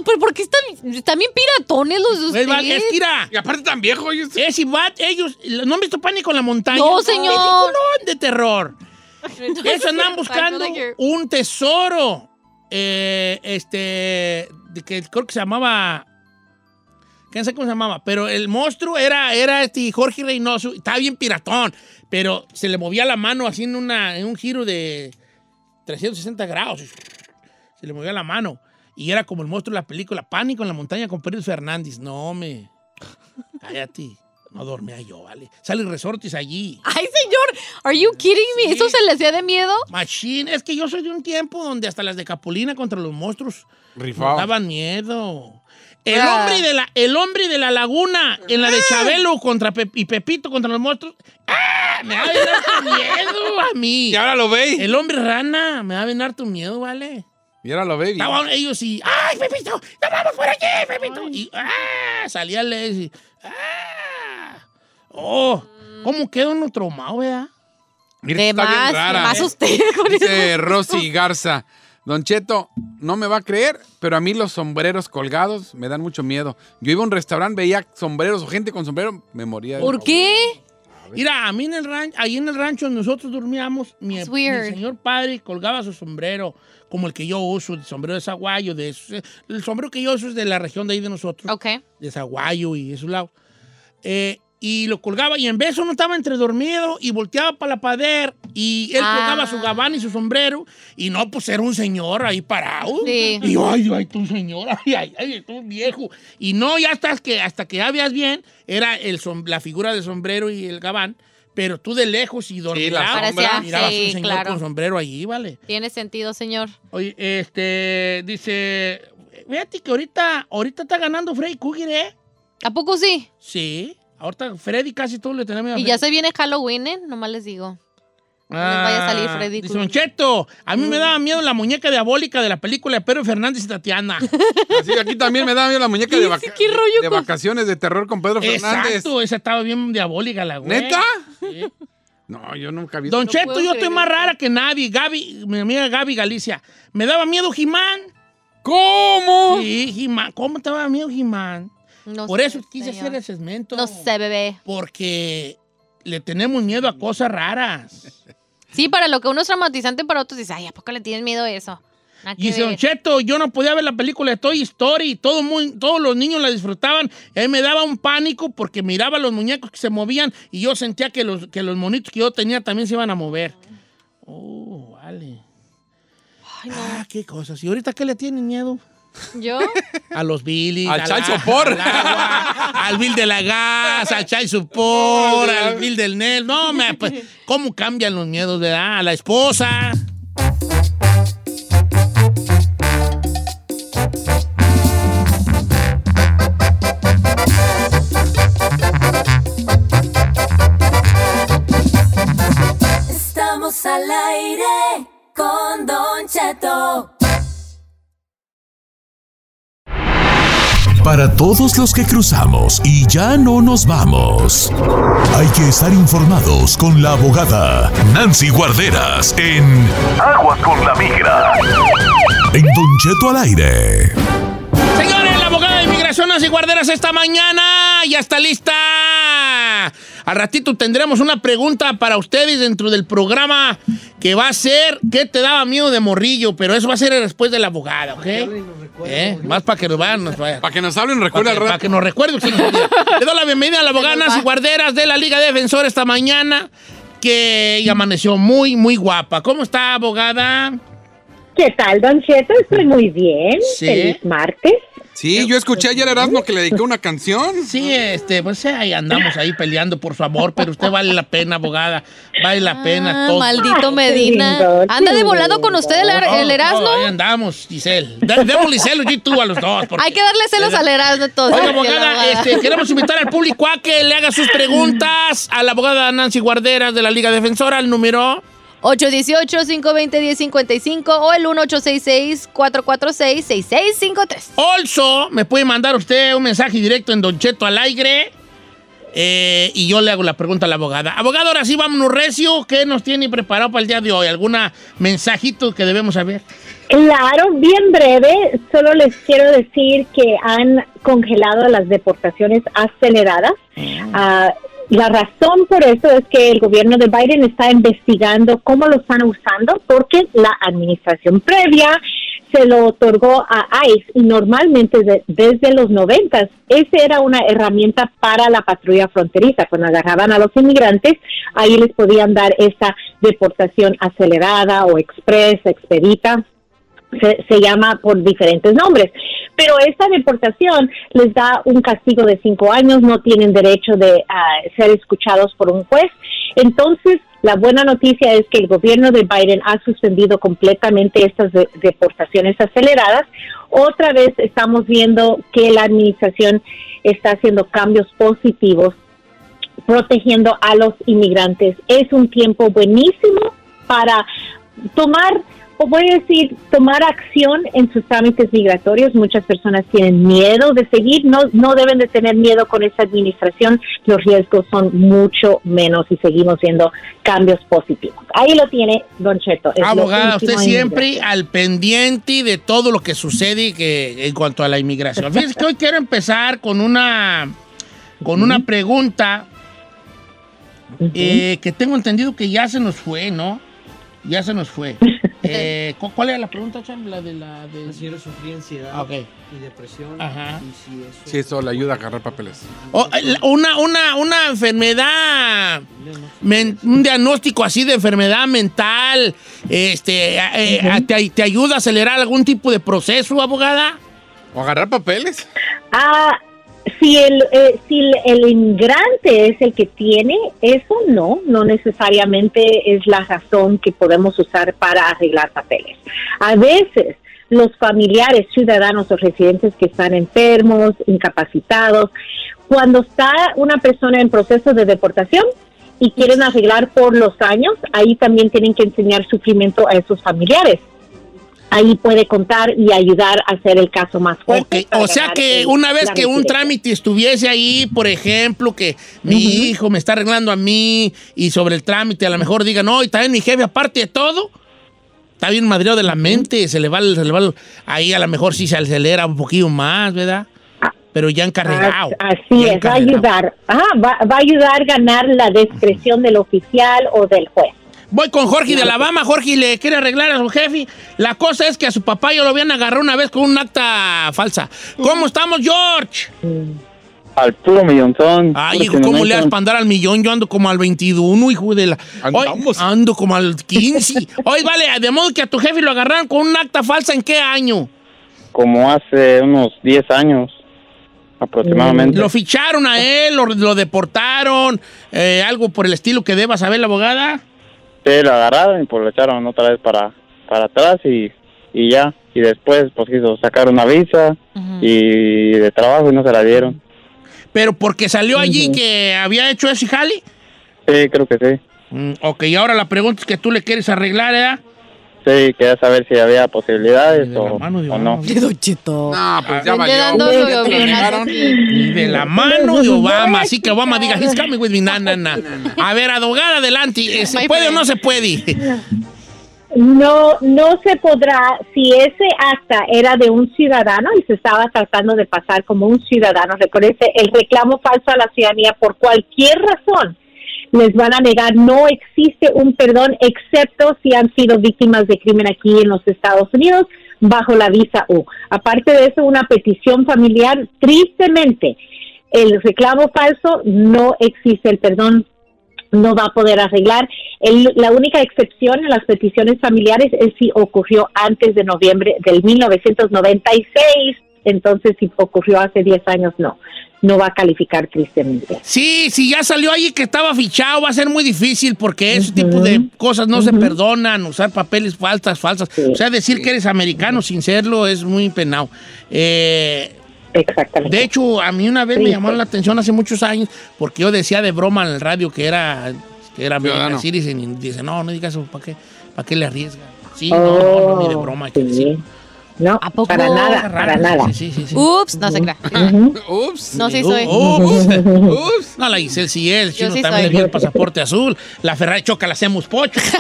¿Pero por qué están, están bien piratones los de Pues? Es mira, Y aparte tan viejo. yo- Es igual, ellos, ¿no han visto Pánico en la Montaña? No, Un señor. peliculón de terror. Ellos andan buscando un tesoro, eh, este, que creo que se llamaba, no sé cómo se llamaba, pero el monstruo era, era este Jorge Reynoso, estaba bien piratón, pero se le movía la mano así en, una, en un giro de 360 grados, se le movía la mano. Y era como el monstruo de la película Pánico en la montaña con Pedro Fernández. No, me. Cállate. No dormía yo, ¿vale? Sale Resortes allí. Ay, señor. Are you kidding me? ¿Eso se le hacía de miedo? Machine, es que yo soy de un tiempo donde hasta las de Capulina contra los monstruos Rifado. daban miedo. El Ah. hombre, de la, el hombre de la laguna en la de Chabelo contra Pe- y Pepito contra los monstruos. ¡Ah! Me va a venir harto miedo a mí. Y ahora lo veis. El hombre rana, me va a venir harto miedo, ¿vale? Y ahora lo ve bien. Estaban ellos y, ¡ay, Pepito! ¡Ya vamos por aquí, Pepito! Y, ¡ah! Salía Les y, ¡ah! ¡Oh! ¿Cómo queda uno traumado, vea? Mira, De está bien más, rara. de más usted con Dice eso. Rosy Garza. Don Cheto, no me va a creer, pero a mí los sombreros colgados me dan mucho miedo. Yo iba a un restaurante, veía sombreros o gente con sombrero, me moría. de ¿Por qué? Mira, a mí en el rancho, ahí en el rancho donde nosotros dormíamos, mi, mi señor padre colgaba su sombrero, como el que yo uso, el sombrero de zaguayo, de esos, eh, el sombrero que yo uso es de la región de ahí de nosotros, Ok. de zaguayo y esos lados. Eh, y lo colgaba y en vez uno estaba entre dormido y volteaba para la pader y él Ah. colgaba su gabán y su sombrero y no, pues era un señor ahí parado. Sí. Y yo, ay, ay, tú señor, ay, ay, ay, tú viejo. Y no, ya hasta que, hasta que ya veas bien, era el som- la figura del sombrero y el gabán, pero tú de lejos y sombra. Parecía- mirabas sí, un señor claro. con sombrero allí, ¿vale? Tiene sentido, señor. Oye, este, dice, fíjate que ahorita, ahorita está ganando Freddy Krueger, ¿eh? ¿A poco sí? Sí, ahorita Freddy casi todo le tenemos a Y ya se viene Halloween, ¿eh? Nomás les digo. No les vaya a salir Freddy Ah, Dice. Don Cheto, a mí me daba miedo la muñeca diabólica de la película de Pedro Fernández y Tatiana. Así, aquí también me da miedo la muñeca de, vaca- ¿Qué rollo de con- vacaciones de terror con Pedro Fernández. Exacto, esa estaba bien diabólica la güey. ¿Neta? Sí. No, yo nunca vi. Don No Cheto, yo estoy más rara que nadie. Gaby, mi amiga Gaby Galicia. Me daba miedo Jimán. ¿Cómo? Sí, Jimán. ¿Cómo te daba miedo Jimán? No Por sé, eso quise señor. hacer el segmento. No sé, bebé. Porque le tenemos miedo a cosas raras. Sí, para lo que uno es traumatizante, para otros dice, ay, ¿a poco le tienes miedo a eso? Y dice Don. Cheto, yo no podía ver la película de Toy Story. Todo muy- todos los niños la disfrutaban. A mí me daba un pánico porque miraba los muñecos que se movían y yo sentía que los, que los monitos que yo tenía también se iban a mover. Oh, vale. Ay, no. Ah, qué cosas. ¿Y ahorita qué le tienen miedo? ¿Yo? A los Billy, Al child support. al, bill de la gas, al child support, al bill del NEL. No, me, pues, ¿cómo cambian los miedos de edad? A la esposa. Estamos al aire con Don Cheto. Para todos los que cruzamos y ya no nos vamos, hay que estar informados con la abogada Nancy Guarderas en Aguas con la Migra. En Don Cheto al aire. Inmigración Nancy Guarderas esta mañana ya está lista. Al ratito tendremos una pregunta para ustedes dentro del programa que va a ser ¿qué te daba miedo de morrillo? Pero eso va a ser después de la abogada, ¿ok? ¿Eh? Más para que nos vayan, nos vayan. Para que nos hablen, recuerda Para que, rato. que nos recuerde. que se nos olvida. Le doy la bienvenida a la abogada Nancy Guarderas de la Liga Defensor esta mañana, que ella amaneció muy, muy guapa. ¿Cómo está, abogada? ¿Qué tal, Don Cheto? Estoy muy bien. Sí. Feliz martes. Sí, yo escuché ayer a Erasmo que le dedicó una canción. Sí, este, pues ahí andamos ahí peleando por su amor, pero usted vale la pena, abogada. Vale la pena Ah, todo. maldito Medina. Anda de volado con usted el, no, Erasmo. ahí andamos, Giselle. Démosle celos y tú a los dos. Hay que darle celos al Erasmo entonces. Oiga, abogada. este, queremos invitar al público a que le haga sus preguntas a la abogada Nancy Guarderas de la Liga Defensora, al número 818-520-1055 o el 1866-446-6653. Also, me puede mandar usted un mensaje directo en Don Cheto al aire eh, y yo le hago la pregunta a la abogada. Abogado, ahora sí vámonos recio. ¿Qué nos tiene preparado para el día de hoy? ¿Alguna mensajito que debemos saber? Claro, bien breve. Solo les quiero decir que han congelado las deportaciones aceleradas. Ah, la razón por eso es que el gobierno de Biden está investigando cómo lo están usando porque la administración previa se lo otorgó a ICE y normalmente de- desde los noventas esa era una herramienta para la patrulla fronteriza. Cuando agarraban a los inmigrantes, ahí les podían dar esa deportación acelerada o express, expedita se, se llama por diferentes nombres. Pero esta deportación les da un castigo de cinco años, no tienen derecho de ah, ser escuchados por un juez. Entonces, la buena noticia es que el gobierno de Biden ha suspendido completamente estas de- deportaciones aceleradas. Otra vez estamos viendo que la administración está haciendo cambios positivos protegiendo a los inmigrantes. Es un tiempo buenísimo para tomar o voy a decir, tomar acción en sus trámites migratorios. Muchas personas tienen miedo de seguir, no, no deben de tener miedo con esta administración, los riesgos son mucho menos y seguimos viendo cambios positivos. Ahí lo tiene Don Cheto. es Abogada, usted siempre al pendiente de todo lo que sucede que, en cuanto a la inmigración. Fíjense que hoy quiero empezar con una, con una pregunta eh, que tengo entendido que ya se nos fue, ¿no? Ya se nos fue. Eh, ¿cu- ¿Cuál era la pregunta, Cham? La de la... De... La señora sufría ansiedad Ah, ok. y depresión. Ajá. Y si eso... Sí, eso le ayuda a agarrar papeles. Oh, una, una, una enfermedad, men- un diagnóstico así de enfermedad mental, este, eh, te, te ayuda a acelerar algún tipo de proceso, abogada? ¿O agarrar papeles? Ah, si el, eh, si el, el inmigrante es el que tiene, eso no, no necesariamente es la razón que podemos usar para arreglar papeles. A veces los familiares, ciudadanos o residentes que están enfermos, incapacitados, cuando está una persona en proceso de deportación y quieren arreglar por los años, ahí también tienen que enseñar sufrimiento a esos familiares. Ahí puede contar y ayudar a hacer el caso más fuerte. para O sea que el- una vez que un trámite estuviese ahí, por ejemplo, que mi hijo me está arreglando a mí y sobre el trámite a lo mejor diga, no, y también mi jefe, aparte de todo, está bien madreado de la mente, se le va, se le va ahí a lo mejor sí se acelera un poquito más, ¿verdad? Pero ya encarregado. Así ya es, va a ayudar. Ajá, va, va a ayudar a ganar la discreción del oficial o del juez. Voy con Jorge de Alabama. Jorge le quiere arreglar a su jefe. La cosa es que a su papá yo lo habían agarrado una vez con un acta falsa. ¿Cómo estamos, George? Al puro millonzón. Ay, hijo, ¿cómo le das para andar al millón? Yo ando como al 21, hijo de la... Hoy ando como al 15. Hoy vale, de modo que a tu jefe lo agarraron con un acta falsa, ¿en qué año? Como hace unos 10 años aproximadamente. ¿Lo ficharon a él? ¿Lo, lo deportaron? Eh, ¿Algo por el estilo que deba saber la abogada? Sí, lo agarraron y pues lo echaron otra vez para, para atrás y, y ya. Y después pues quiso sacar una visa y de trabajo y no se la dieron. ¿Pero porque salió allí que había hecho ese jale? Sí, creo que sí. Mm, ok, y ahora la pregunta es que tú le quieres arreglar, ¿eh? Sí, quería saber si había posibilidades o, o no. No, pues ya valió. lo negaron. Ni de la mano de Obama. Así que Obama diga, he's coming with me, na, na, na. A ver, abogada, adelante. Eh, ¿Se puede o no se puede? No, no se podrá, si ese acta era de un ciudadano y se estaba tratando de pasar como un ciudadano, recuerde, el reclamo falso a la ciudadanía por cualquier razón, les van a negar, no existe un perdón excepto si han sido víctimas de crimen aquí en los Estados Unidos bajo la visa U. Aparte de eso, una petición familiar, tristemente, el reclamo falso no existe el perdón no va a poder arreglar. El- la única excepción en las peticiones familiares es si ocurrió antes de noviembre del 1996. Entonces, si ocurrió hace 10 años, no. No va a calificar tristemente. Sí, si ya salió ahí que estaba fichado, va a ser muy difícil porque ese tipo de cosas no se perdonan, usar papeles falsas, falsas. O sea, decir que eres americano sin serlo es muy penado. Eh, Exactamente. De hecho, a mí una vez me llamó la atención hace muchos años porque yo decía de broma en el radio que era, que era American. Citizen y dice, no, no digas eso, ¿para qué, ¿para qué le arriesga? Sí, no, no, no, ni de broma. que sí. No, para nada, para nada. Sí, sí, sí. Ups, no se crea. Ups. No, sí soy. Ups, ups. No, la Giselle sí es, el Yo chino sí también soy. le dio el pasaporte azul. La Ferrari choca, la hacemos pocho.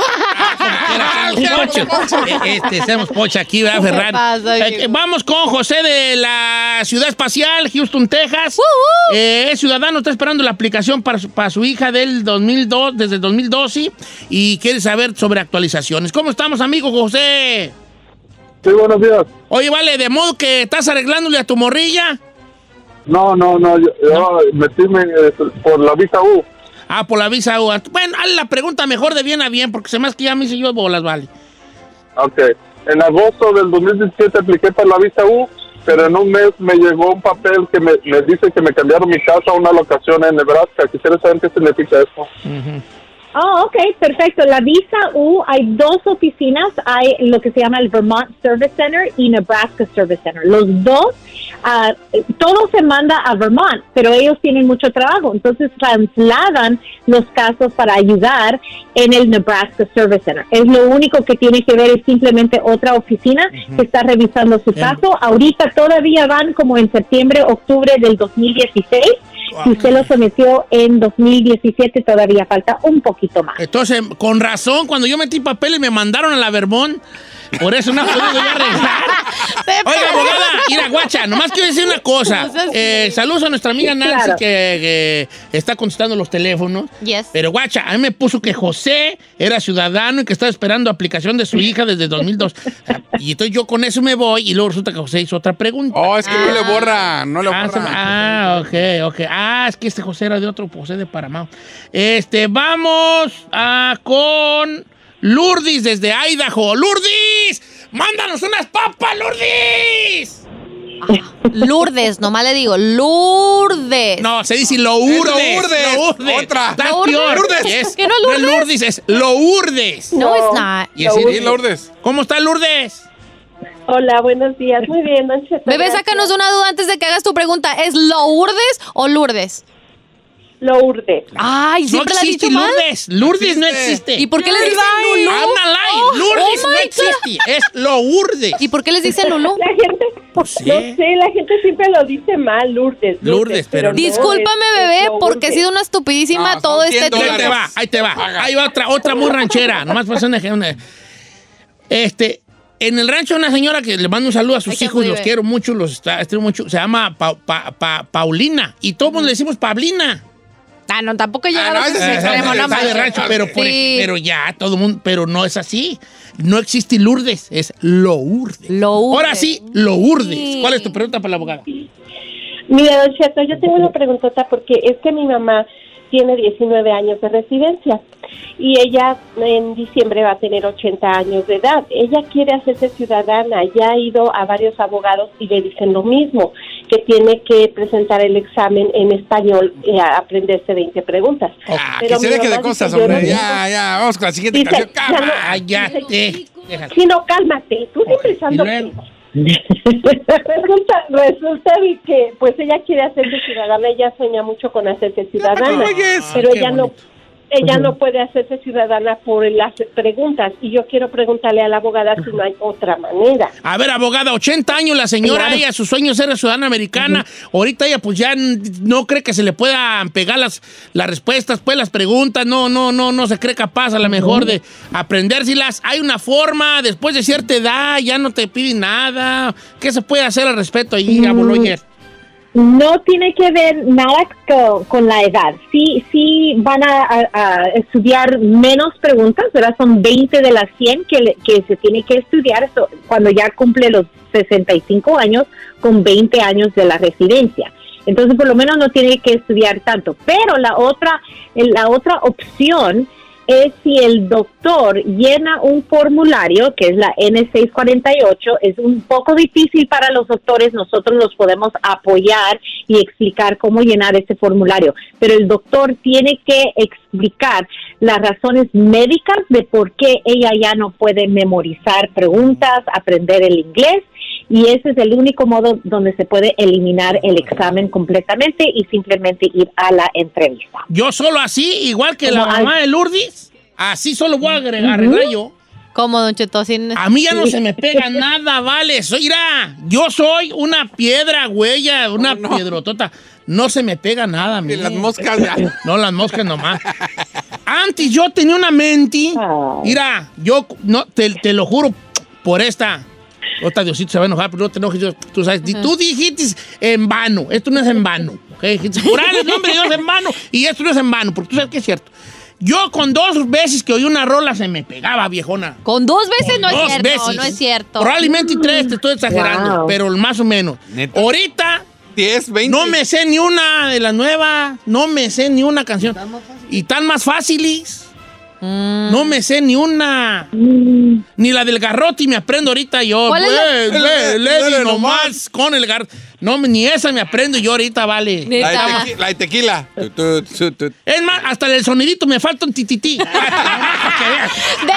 Ah, hacemos pocho. Eh, Este, hacemos pocho aquí, ¿verdad, ¿Qué Ferrari? pasa, Eh, vamos con José de la Ciudad Espacial, Houston, Texas. Eh, es ciudadano, está esperando la aplicación para su, para su hija del 2002, desde el 2012 y quiere saber sobre actualizaciones. ¿Cómo estamos, amigo José? Sí, buenos días. Oye, vale, de modo que estás arreglándole a tu morrilla. No, no, no, yo, yo metíme eh, por la visa U. Ah, por la visa U. Bueno, haz la pregunta mejor de bien a bien, porque se me hace que ya me hice yo bolas, vale. Ok. En agosto del 2017 apliqué para la visa U, pero en un mes me llegó un papel que me, me dice que me cambiaron mi casa a una locación en Nebraska. Quisiera saber qué significa eso. Oh, ok, perfecto. La visa U, hay dos oficinas, hay lo que se llama el Vermont Service Center y Nebraska Service Center. Los dos, ah, todo se manda a Vermont, pero ellos tienen mucho trabajo, entonces trasladan los casos para ayudar en el Nebraska Service Center. Es lo único que tiene que ver, es simplemente otra oficina que está revisando su caso. Ahorita todavía van como en septiembre, octubre del 2016. Si usted lo sometió en 2017, todavía falta un poquito más. Entonces, con razón, cuando yo metí papeles me mandaron a la Vermont. Por eso no he podido ya arreglar. Oiga, abogada, mira, guacha, nomás quiero decir una cosa. Eh, saludos a nuestra amiga Nancy claro. que, que está contestando los teléfonos. Yes. Pero guacha, a mí me puso que José era ciudadano y que estaba esperando aplicación de su hija desde 2002. Y entonces yo con eso me voy y luego resulta que José hizo otra pregunta. Oh, es que no le borra, no le Ah, borra. ah, ok, ok. Ah, es que este José era de otro José de Paramount. Este, vamos a con Lourdes desde Idaho. ¡Lourdes! ¡Mándanos unas papas, Lourdes! Lourdes, nomás le digo, Lourdes. No, se dice Lourdes. Lourdes. Lourdes. Otra. That's Lourdes. Lourdes. Yes. ¿Que no es No es Lourdes? Lourdes, es Lourdes. No, it's not. Y Sí, Lourdes. ¿Cómo está Lourdes? Hola, buenos días. Muy bien, don Cheto. Bebé, gracias. sácanos una duda antes de que hagas tu pregunta. ¿Es Lourdes o Lourdes? Lourdes. Ay, No siempre la has existe dicho mal. Lourdes. Lourdes no existe. ¿Y por qué les dicen Lulú? I'm alive. Oh, Lourdes oh no God. existe. Es Lourdes. ¿Y por qué les dicen Lulú? La gente, Sí. no sé, la gente siempre lo dice mal, Lourdes. Lourdes, pero no. Discúlpame, es- bebé, es porque he Lourdes. sido una estupidísima No, todo este 100 tiempo. Ahí te va, ahí te va. Ahí va otra, otra muy ranchera. Nomás para hacer un ejemplo. Este, en el rancho una señora que le mando un saludo a sus Ay, hijos, los quiero mucho, los está- estimo mucho. Se llama Pa- Pa- Pa- Paulina. Y todos le decimos Pablina. Ah, no, tampoco llegaron Ah, a no, extremo, no de rancho, pero, por Sí. pero ya, todo el mundo, pero no es así. No existe Lourdes, es Lourdes. Lourdes. Ahora sí, Lourdes. Sí. ¿Cuál es tu pregunta para la abogada? Mira, don Cheto, yo tengo una preguntota porque es que mi mamá tiene 19 años de residencia y ella en diciembre va a tener 80 años de edad. Ella quiere hacerse ciudadana, ya ha ido a varios abogados y le dicen lo mismo, que tiene que presentar el examen en español y aprenderse 20 preguntas. Ah, Pero que se deje de cosas, no hombre. Ya, ya, vamos con la siguiente Dice, canción. ya no-. Cállate. Déjala. Sí, no, cálmate, tú siempre luego, Resulta, resulta que pues ella quiere hacerse ciudadana, ella sueña mucho con hacerse ciudadana, oyes. pero Ah, ella no. Ella no puede hacerse ciudadana por las preguntas y yo quiero preguntarle a la abogada si no hay otra manera. A ver, abogada, 80 años la señora, Claro. ella, su sueño es ser ciudadana americana. Ahorita ella pues ya no cree que se le puedan pegar las, las respuestas, pues las preguntas, no, no, no, no se cree capaz a lo mejor de aprendérselas. Hay una forma, después de cierta edad ya no te piden nada. ¿Qué se puede hacer al respecto ahí, Mm. aboloyer? No tiene que ver nada co- con, la edad. Sí, sí van a, estudiar menos preguntas, ¿verdad? Son 20 de las 100 que, que se tiene que estudiar cuando ya cumple los 65 años con 20 años de la residencia. Entonces, por lo menos no tiene que estudiar tanto. Pero la otra, la otra opción es si el doctor llena un formulario, que es la N648, es un poco difícil para los doctores, nosotros los podemos apoyar y explicar cómo llenar ese formulario, pero el doctor tiene que explicar las razones médicas de por qué ella ya no puede memorizar preguntas, aprender el inglés, y ese es el único modo donde se puede eliminar el examen completamente y simplemente ir a la entrevista. Yo solo así, igual que la Como mamá de Lourdes, así solo voy a agregar, arreglar yo. ¿Cómo, Don Cheto? Sin- A mí ya no se me pega nada, vale. Soy, mira, yo soy una piedra, huella, una piedrotota. No se me pega nada a mí. Y las moscas ya. No, las moscas nomás. Antes yo tenía una mente. Mira, yo, no, te, te lo juro, por esta. Otra Diosito se va a enojar, pero no te enojes. yo- Tú sabes, di- tú dijiste en vano. Esto no es en vano. ¿ok? Dijiste, Jurar el nombre de Dios en vano. Y esto no es en vano, porque tú sabes que es cierto. Yo con dos veces que oí una rola se me pegaba, viejona. Con dos veces no es Dos cierto, veces. no es cierto. Probablemente tres, te estoy exagerando, Wow. pero más o menos. ¿Neta? Ahorita 10, 20. no me sé ni una de las nuevas, no me sé ni una canción. Y tan más fáciles. No me sé ni una. Mm. Ni la del garrote me aprendo ahorita yo. ¿Cuál es la- Güey, güey, Dale, Lady dale nomás con el garrote. No, ni esa me aprendo yo ahorita, vale. La tequi- la de tequila. Es más, hasta el sonidito me falta un titití. ¿De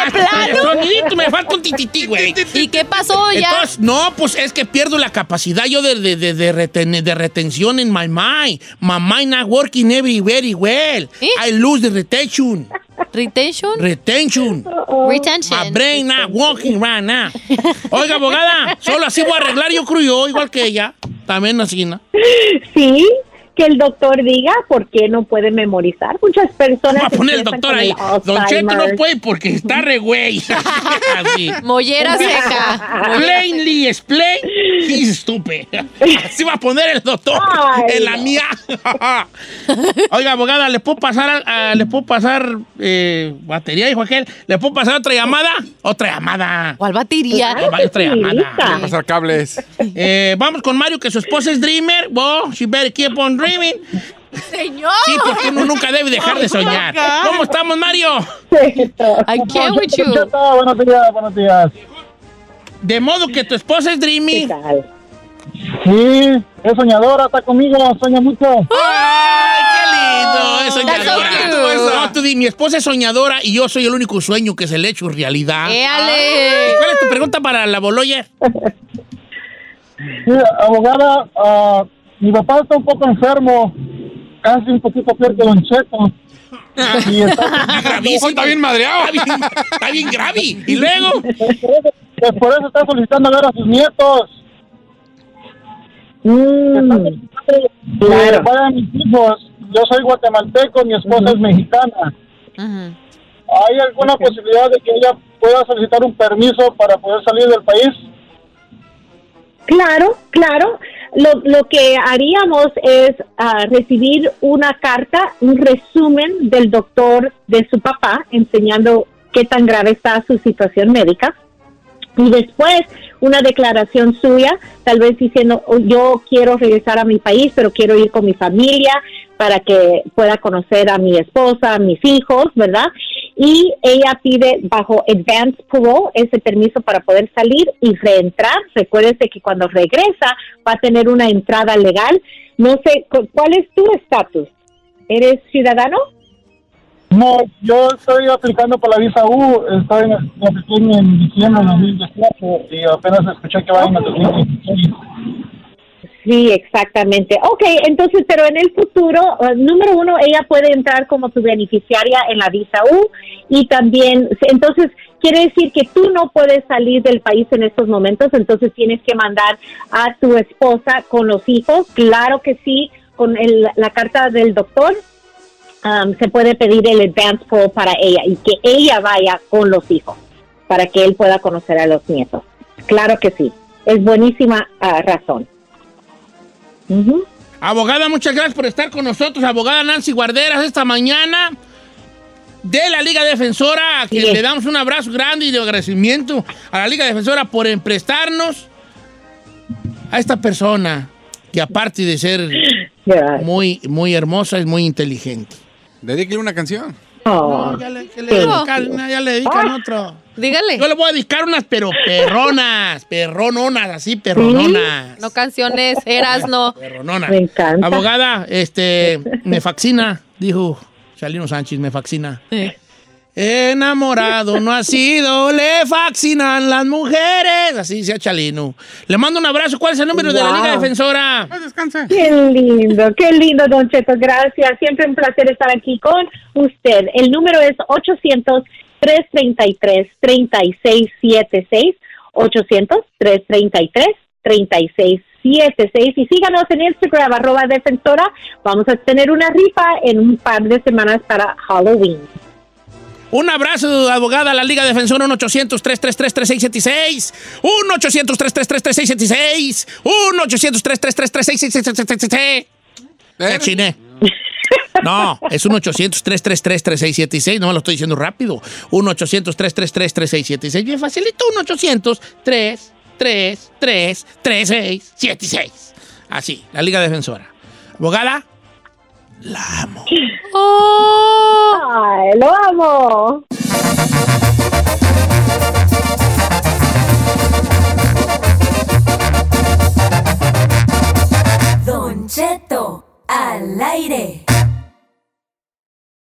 El plano? sonidito me falta un titití, güey. ¿Y qué pasó ya? Entonces, no, pues es que pierdo la capacidad yo de, de, de, de reten- de retención en my mind. My mind not working every very well. ¿Eh? I lose the retention. ¿Retention? Retention. My Retention. brain not working right now. Oiga, abogada, solo así voy a arreglar yo creo yo, igual que ella. También así, ¿no? Sí, que el doctor diga por qué no puede memorizar. Muchas personas. Va a poner el doctor ahí. el Don Cheto no puede porque está re güey. Así. Mollera seca. Plainly explain, he's stupid. Así va a poner el doctor Ay, en la no. mía. Oiga, abogada, ¿le puedo pasar, a- ¿le puedo pasar eh, batería, dijo aquel? ¿Le puedo pasar otra llamada? Otra llamada. ¿Cuál batería? Claro. Otra llamada. Voy a pasar cables. Eh, vamos con Mario, que su esposa es dreamer. Well, she better keep on dreaming. Señor. Sí, porque uno nunca debe dejar de soñar. ¿Cómo estamos, Mario? I can't with you. Buenos días, buenos días. De modo que tu esposa es ¿Qué dreamy. tal? Sí, es soñadora, está conmigo, sueña mucho. ¡Ay, qué lindo! Es so soñadora. No, tú di, mi esposa es soñadora y yo soy el único sueño que se le hecho realidad. Éale. ¿Y ¿Cuál es tu pregunta para la Boloyer? Sí, abogada, ah, mi papá está un poco enfermo, casi un poquito peor que Don Cheto. Y está, Gravísimo. Está bien madreado. Está bien, está bien grave. Y luego, pues por eso está solicitando ver a sus nietos. Mm, Que Claro. mis hijos. Yo soy guatemalteco, mi esposa es mexicana. ¿Hay alguna posibilidad de que ella pueda solicitar un permiso para poder salir del país? Claro, claro. Lo, lo que haríamos es ah, recibir una carta, un resumen del doctor de su papá, enseñando qué tan grave está su situación médica. Y después una declaración suya, tal vez diciendo, "Oh, yo quiero regresar a mi país, pero quiero ir con mi familia para que pueda conocer a mi esposa, a mis hijos, ¿verdad? Y ella pide bajo advance parole ese permiso para poder salir y reentrar. Recuérdese que cuando regresa va a tener una entrada legal. No sé, cu- ¿cuál es tu estatus? ¿Eres ciudadano? No, yo estoy aplicando para la visa U, estoy en, en diciembre de 2018 y apenas escuché que va en el 2016. Sí, exactamente. Ok, entonces, pero en el futuro, eh, número uno, ella puede entrar como tu beneficiaria en la visa U y también, entonces, quiere decir que tú no puedes salir del país en estos momentos, entonces tienes que mandar a tu esposa con los hijos. Claro que sí, con el- la carta del doctor. um, se puede pedir el advance parole para ella y que ella vaya con los hijos para que él pueda conocer a los nietos. Claro que sí, es buenísima ah, razón. Ujú. abogada, muchas gracias por estar con nosotros. Abogada Nancy Guarderas, esta mañana de la Liga Defensora, a quien Sí. le damos un abrazo grande y de agradecimiento a la Liga Defensora por emprestarnos a esta persona que aparte de ser muy, muy hermosa, es muy inteligente. Dedíquele una canción. Oh, No, ya le, le dedican, ya le dedican otro. Dígale. Yo le voy a dedicar unas, pero perronas, perrononas, así, perrononas. No canciones, eras no. Perrononas. Me encanta. Abogada, este, me fascina, dijo Chalino Sánchez, me fascina. Enamorado no ha sido, le fascinan las mujeres. Así sea Chalino. Le mando un abrazo. ¿Cuál es el número de la. Liga Defensora? Descanse. Qué lindo, qué lindo, Don Cheto. Gracias. Siempre un placer estar aquí con usted. El número es 333-3676, 800-333-3676. Y síganos en Instagram, arroba defensora. Vamos a tener una rifa en un par de semanas para Halloween. Un abrazo, abogada, la Liga Defensora, 1-800-333-3676. 1-800-333-3676. 1-800-333-3676. No, es un 800-333-3676. No me lo estoy diciendo rápido. Un 800-333-3676. Bien facilito, un 800-333-3676. Así, la Liga Defensora. Abogada, la amo. ¡Oh! Ay, lo amo! Don Cheto, al aire.